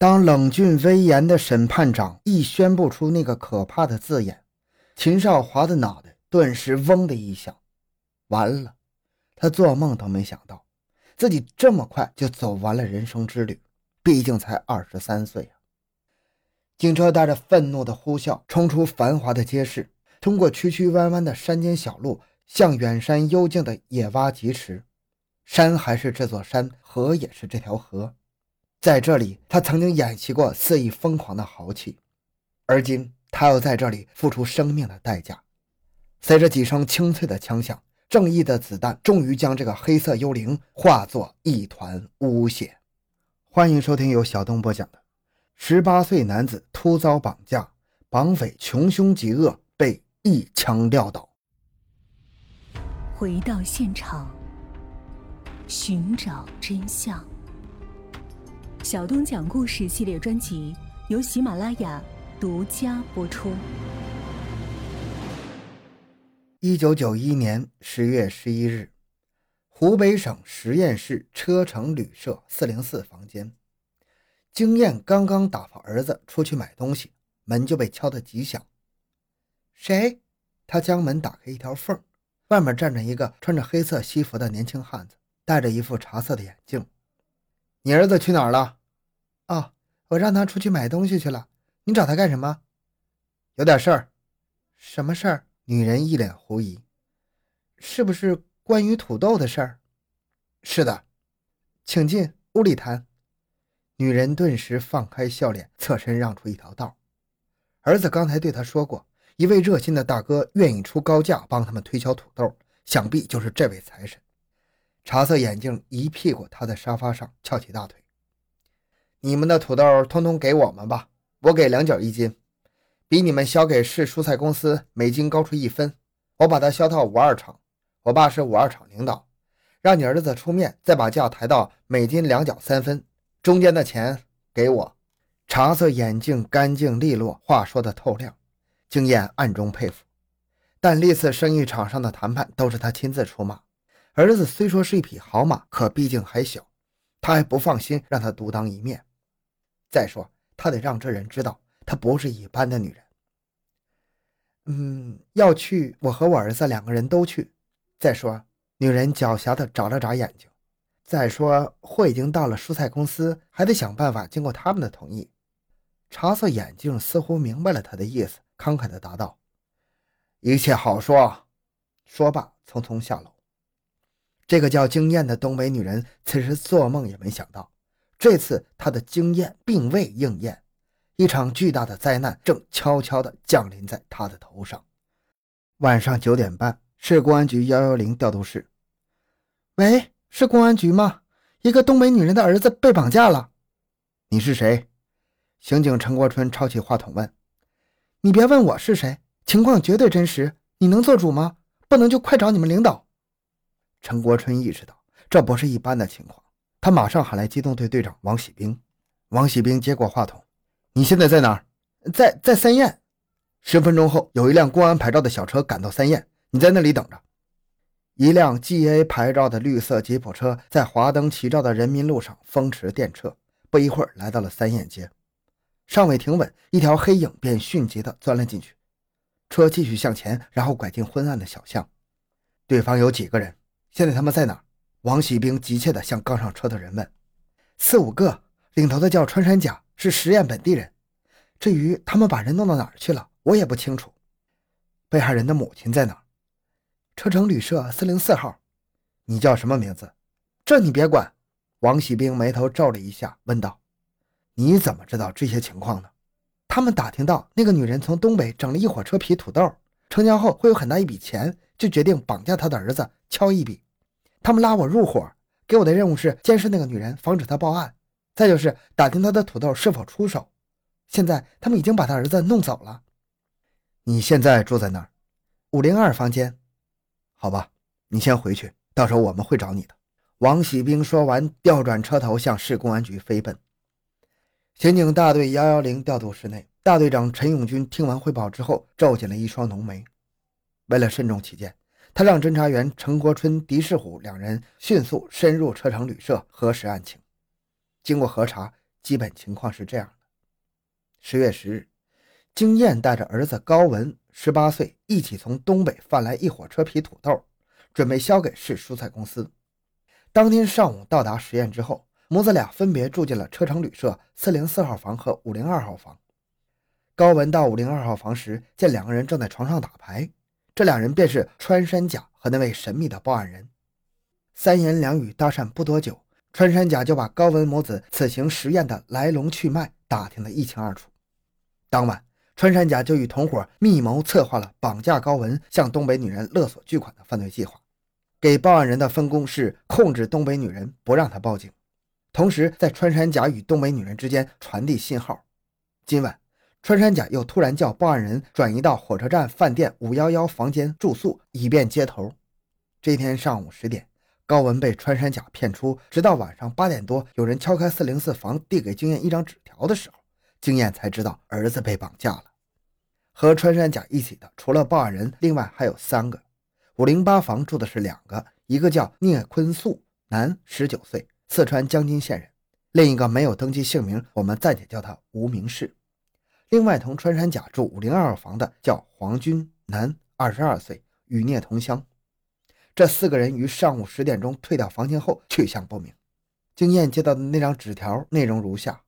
当冷峻威严的审判长一宣布出那个可怕的字眼，秦少华的脑袋顿时嗡的一响。完了，他做梦都没想到，自己这么快就走完了人生之旅。毕竟才二十三岁啊！警车带着愤怒的呼啸冲出繁华的街市，通过曲曲弯弯的山间小路，向远山幽静的野洼疾驰。山还是这座山，河也是这条河，在这里，他曾经演习过肆意疯狂的豪气，而今他要在这里付出生命的代价。随着几声清脆的枪响，正义的子弹终于将这个黑色幽灵化作一团污血。欢迎收听由小东播讲的：十八岁男子突遭绑架，绑匪穷凶极恶，被一枪撂倒。回到现场。寻找真相。小东讲故事系列专辑由喜马拉雅独家播出。一九九一年十月十一日，湖北省十堰市车城旅社四零四房间，经验刚刚打发儿子出去买东西，门就被敲得极响。谁？他将门打开一条缝，外面站着一个穿着黑色西服的年轻汉子。戴着一副茶色的眼镜，你儿子去哪儿了？哦，我让他出去买东西去了。你找他干什么？有点事儿。什么事儿？女人一脸狐疑。是不是关于土豆的事儿？是的，请进屋里谈。女人顿时放开笑脸，侧身让出一条道。儿子刚才对他说过，一位热心的大哥愿意出高价帮他们推销土豆，想必就是这位财神。茶色眼镜一屁股趴在沙发上，翘起大腿。你们的土豆通通给我们吧，我给两角一斤，比你们销给市蔬菜公司每斤高出一分。我把它销到五二厂，我爸是五二厂领导，让你儿子出面，再把价抬到每斤两角三分，中间的钱给我。茶色眼镜干净利落，话说的透亮，经验暗中佩服。但历次生意场上的谈判都是他亲自出马。儿子虽说是一匹好马，可毕竟还小，他还不放心让他独当一面。再说，他得让这人知道，他不是一般的女人。嗯，要去，我和我儿子两个人都去。再说，女人狡黠的眨了眨眼睛。再说，货已经到了蔬菜公司，还得想办法经过他们的同意。茶色眼镜似乎明白了他的意思，慷慨的答道：“一切好说。”说罢，匆匆下楼。这个叫经验的东北女人，此时做梦也没想到，这次他的经验并未应验，一场巨大的灾难正悄悄地降临在他的头上。晚上九点半，市公安局幺幺零调度室。喂，是公安局吗？一个东北女人的儿子被绑架了。你是谁？刑警陈国春抄起话筒问。你别问我是谁，情况绝对真实，你能做主吗？不能就快找你们领导。陈国春意识到这不是一般的情况，他马上喊来机动队队长王喜兵。王喜兵接过话筒：“你现在在哪儿？在在三堰。十分钟后，有一辆公安牌照的小车赶到三堰，你在那里等着。”一辆 GA 牌照的绿色吉普车在华灯齐照的人民路上风驰电掣，不一会儿来到了三堰街。尚未停稳，一条黑影便迅疾地钻了进去。车继续向前，然后拐进昏暗的小巷。对方有几个人？现在他们在哪？王喜兵急切地向刚上车的人问：“四五个，领头的叫穿山甲，是实验本地人。至于他们把人弄到哪儿去了，我也不清楚。被害人的母亲在哪？车城旅社四零四号。你叫什么名字？这你别管。”王喜兵眉头皱了一下，问道：“你怎么知道这些情况呢？”他们打听到那个女人从东北整了一火车皮土豆，成交后会有很大一笔钱。就决定绑架他的儿子，敲一笔。他们拉我入伙，给我的任务是监视那个女人，防止她报案，再就是打听她的土豆是否出手。现在他们已经把他儿子弄走了。你现在住在哪儿？五零二房间。好吧，你先回去，到时候我们会找你的。王喜兵说完，调转车头向市公安局飞奔。刑警大队幺幺零调度室内，大队长陈永军听完汇报之后，皱紧了一双浓眉。为了慎重起见，他让侦查员陈国春、狄世虎两人迅速深入车城旅社核实案情。经过核查，基本情况是这样的：十月十日，经燕带着儿子高文十八岁一起从东北贩来一火车皮土豆，准备销给市蔬菜公司。当天上午到达十堰之后，母子俩分别住进了车城旅社四零四号房和五零二号房。高文到五零二号房时，见两个人正在床上打牌，这两人便是穿山甲和那位神秘的报案人。三言两语搭讪不多久，穿山甲就把高文母子此行实验的来龙去脉打听得一清二楚。当晚，穿山甲就与同伙密谋策划了绑架高文、向东北女人勒索巨款的犯罪计划。给报案人的分工是控制东北女人，不让她报警，同时在穿山甲与东北女人之间传递信号。今晚，穿山甲又突然叫报案人转移到火车站饭店五幺幺房间住宿，以便接头。这天上午十点。高文被穿山甲骗出，直到晚上八点多，有人敲开四零四房，递给经验一张纸条的时候，经验才知道儿子被绑架了。和穿山甲一起的，除了报案人，另外还有三个。五零八房住的是两个，一个叫聂坤素，男，十九岁，四川江津县人；另一个没有登记姓名，我们暂且叫他无名氏。另外同穿山甲住五零二房的叫黄军，男，二十二岁，与聂同乡。这四个人于上午十点钟退掉房间后去向不明。经验接到的那张纸条内容如下：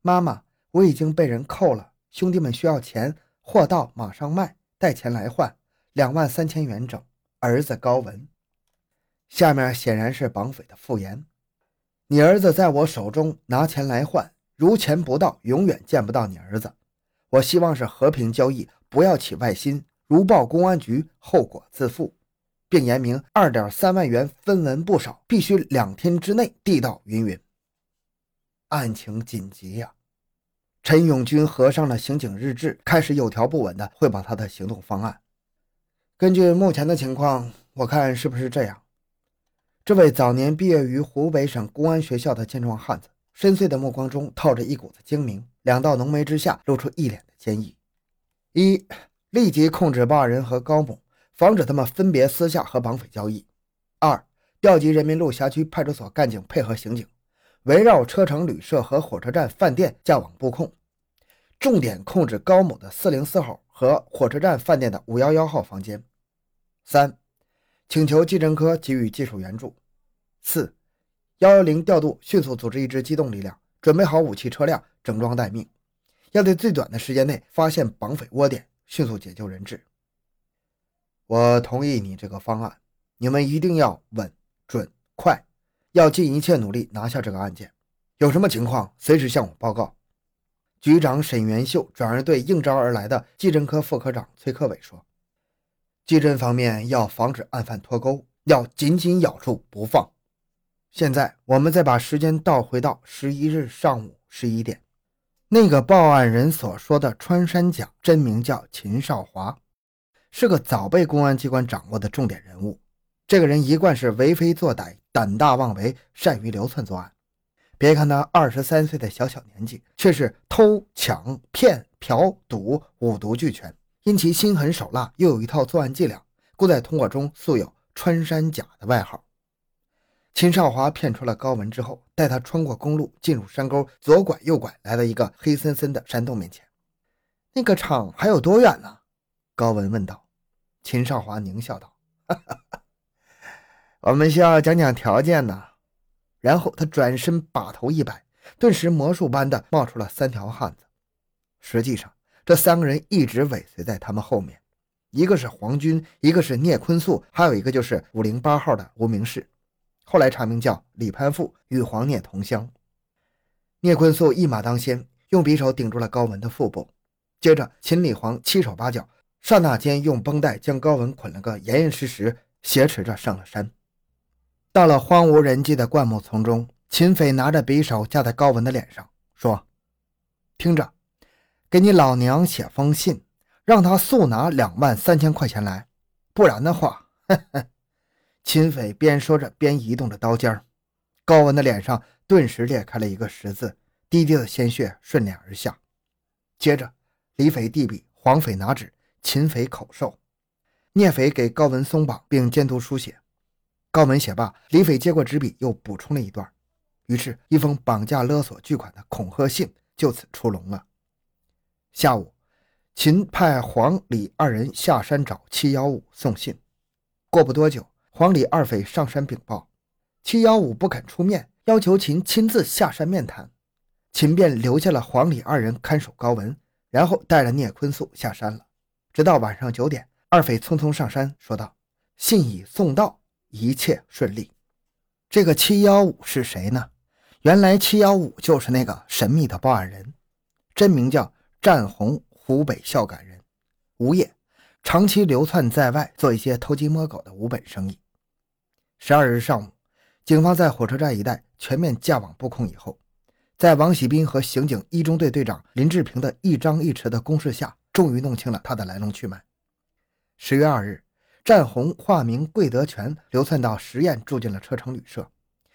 妈妈，我已经被人扣了，兄弟们需要钱，货到马上卖，带钱来换，两万三千元整。儿子高文。下面显然是绑匪的复言：你儿子在我手中拿钱来换，如钱不到，永远见不到你儿子。我希望是和平交易，不要起外心，如报公安局，后果自负。并言明二点三万元分文不少，必须两天之内递到。云云，案情紧急呀！陈永军合上了刑警日志，开始有条不紊地汇报他的行动方案。根据目前的情况，我看是不是这样？这位早年毕业于湖北省公安学校的健壮汉子，深邃的目光中透着一股子精明，两道浓眉之下露出一脸建议。一，立即控制报案人和高某。防止他们分别私下和绑匪交易。二、调集人民路辖区派出所干警配合刑警，围绕车城旅社和火车站饭店架网布控，重点控制高某的四零四号和火车站饭店的五幺幺号房间。三、请求技侦科给予技术援助。四、幺幺零调度迅速组织一支机动力量，准备好武器车辆，整装待命，要在最短的时间内发现绑匪窝点，迅速解救人质。我同意你这个方案，你们一定要稳、准、快，要尽一切努力拿下这个案件。有什么情况，随时向我报告。局长沈元秀转而对应招而来的技侦科副科长崔克伟说：“技侦方面要防止案犯脱钩，要紧紧咬住不放。现在我们再把时间倒回到十一日上午十一点，那个报案人所说的穿山甲真名叫秦少华。”是个早被公安机关掌握的重点人物。这个人一贯是为非作歹、胆大妄为、善于流窜作案。别看他二十三岁的小小年纪，却是偷抢骗嫖赌五毒俱全。因其心狠手辣，又有一套作案伎俩，故在同伙中素有“穿山甲”的外号。秦少华骗出了高文之后，带他穿过公路，进入山沟，左拐右拐，来到一个黑森森的山洞面前。那个厂还有多远呢？高文问道。秦少华狞笑道：“哈哈，我们需要讲讲条件呢。”然后他转身把头一摆，顿时魔术般的冒出了三条汉子。实际上，这三个人一直尾随在他们后面，一个是黄军，一个是聂坤素，还有一个就是五零八号的无名氏，后来查明叫李攀富，与黄聂同乡。聂坤素一马当先，用匕首顶住了高文的腹部，接着秦李黄七手八脚。刹那间，用绷带将高文捆了个严严实实，挟持着上了山。到了荒无人迹的灌木丛中，秦匪拿着匕首架在高文的脸上，说：“听着，给你老娘写封信，让他速拿两万三千块钱来，不然的话。”秦匪边说着边移动着刀尖儿高文的脸上顿时裂开了一个十字，滴滴的鲜血顺脸而下。接着，李匪递笔，黄匪拿纸。秦匪口授，聂匪给高文松绑并监督书写。高文写罢，李匪接过纸笔，又补充了一段：“于是，一封绑架勒索巨款的恐吓信就此出笼了。下午，秦派黄李二人下山找七幺五送信。过不多久，黄李二匪上山禀报，七幺五不肯出面，要求秦亲自下山面谈。秦便留下了黄李二人看守高文，然后带着聂坤素下山了。直到晚上九点，二匪匆匆上山，说道：“信已送到，一切顺利。”这个七幺五是谁呢？原来七幺五就是那个神秘的报案人，真名叫战红，湖北孝感人，无业，长期流窜在外，做一些偷鸡摸狗的无本生意。十二日上午，警方在火车站一带全面架网布控以后，在王喜斌和刑警一中队队长林志平的一张一弛的攻势下，终于弄清了他的来龙去脉。十月二日。战红化名桂德全，流窜到十堰，住进了车城旅社。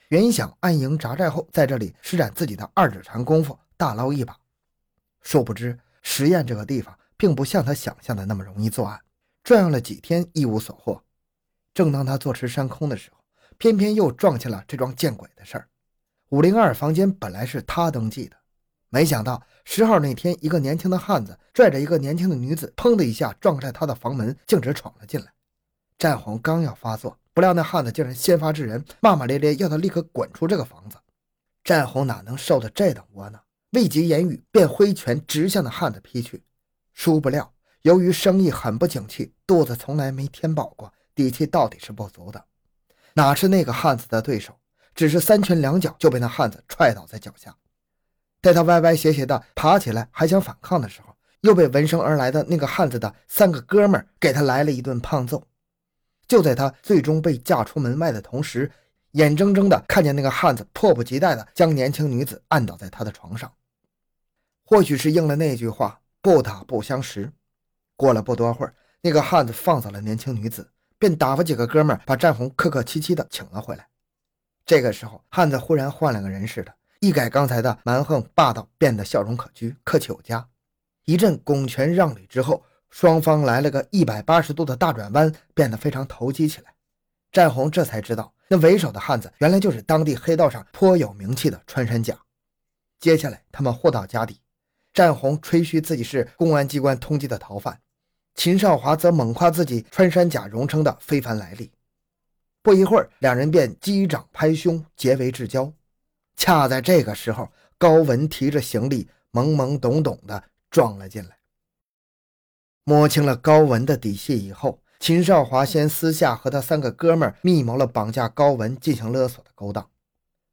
原想安营扎寨后，在这里施展自己的二指禅功夫，大捞一把。殊不知，十堰这个地方并不像他想象的那么容易作案。转悠了几天，一无所获。正当他坐吃山空的时候，偏偏又撞见了这桩见鬼的事儿。五零二房间本来是他登记的，没想到十号那天，一个年轻的汉子拽着一个年轻的女子，砰的一下撞开他的房门，径直闯了进来。战红刚要发作，不料那汉子竟然先发制人，骂骂咧咧，要他立刻滚出这个房子。战红哪能受得这等窝囊，未及言语，便挥拳直向那汉子劈去。殊不料，由于生意很不景气，肚子从来没填饱过，底气到底是不足的，哪是那个汉子的对手？只是三拳两脚就被那汉子踹倒在脚下。待他歪歪斜斜的爬起来，还想反抗的时候，又被闻声而来的那个汉子的三个哥们儿给他来了一顿胖揍。就在他最终被架出门外的同时，眼睁睁的看见那个汉子迫不及待的将年轻女子按倒在他的床上。或许是应了那句话“不打不相识”。过了不多会儿，那个汉子放走了年轻女子，便打发几个哥们把战红客客气气的请了回来。这个时候，汉子忽然换了个人似的，一改刚才的蛮横霸道，变得笑容可掬、客气有加。一阵拱拳让礼之后。双方来了个一百八十度的大转弯，变得非常投机起来。战红这才知道，那为首的汉子原来就是当地黑道上颇有名气的穿山甲。接下来，他们互道家底。战红吹嘘自己是公安机关通缉的逃犯，秦少华则猛夸自己穿山甲荣称的非凡来历。不一会儿，两人便击掌拍胸，结为至交。恰在这个时候，高文提着行李，懵懵懂懂地撞了进来。摸清了高文的底细以后，秦少华先私下和他三个哥们儿密谋了绑架高文进行勒索的勾当。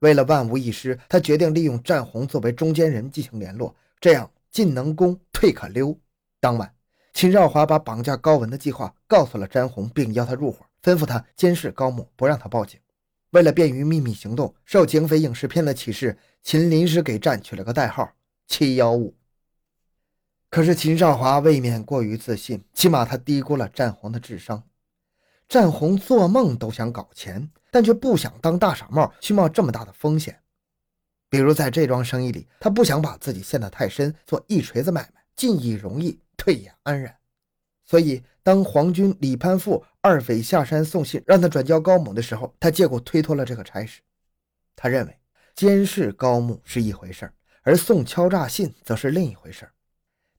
为了万无一失，他决定利用战红作为中间人进行联络，这样进能攻，退可溜。当晚，秦少华把绑架高文的计划告诉了詹红，并邀他入伙，吩咐他监视高木，不让他报警。为了便于秘密行动，受警匪影视片的启示，秦临时给战取了个代号“七幺五”。可是秦少华未免过于自信，起码他低估了战红的智商。战红做梦都想搞钱，但却不想当大傻帽去冒这么大的风险。比如在这桩生意里，他不想把自己陷得太深，做一锤子买卖，进亦容易，退也安然。所以，当黄军、李攀富二匪下山送信，让他转交高某的时候，他借故推脱了这个差事。他认为监视高木是一回事而送敲诈信则是另一回事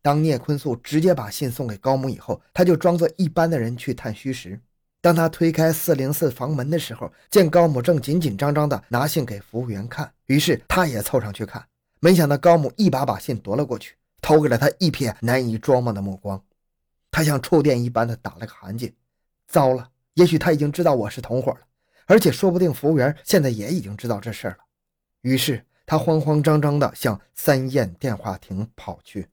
当聂坤素直接把信送给高木以后，他就装作一般的人去探虚实。当他推开四零四房门的时候，见高木正紧紧张张地拿信给服务员看，于是他也凑上去看。没想到高木一把把信夺了过去，投给了他一瞥难以捉摸的目光。他像触电一般的打了个寒噤。糟了，也许他已经知道我是同伙了，而且说不定服务员现在也已经知道这事儿了。于是他慌慌张张的向三燕电话亭跑去。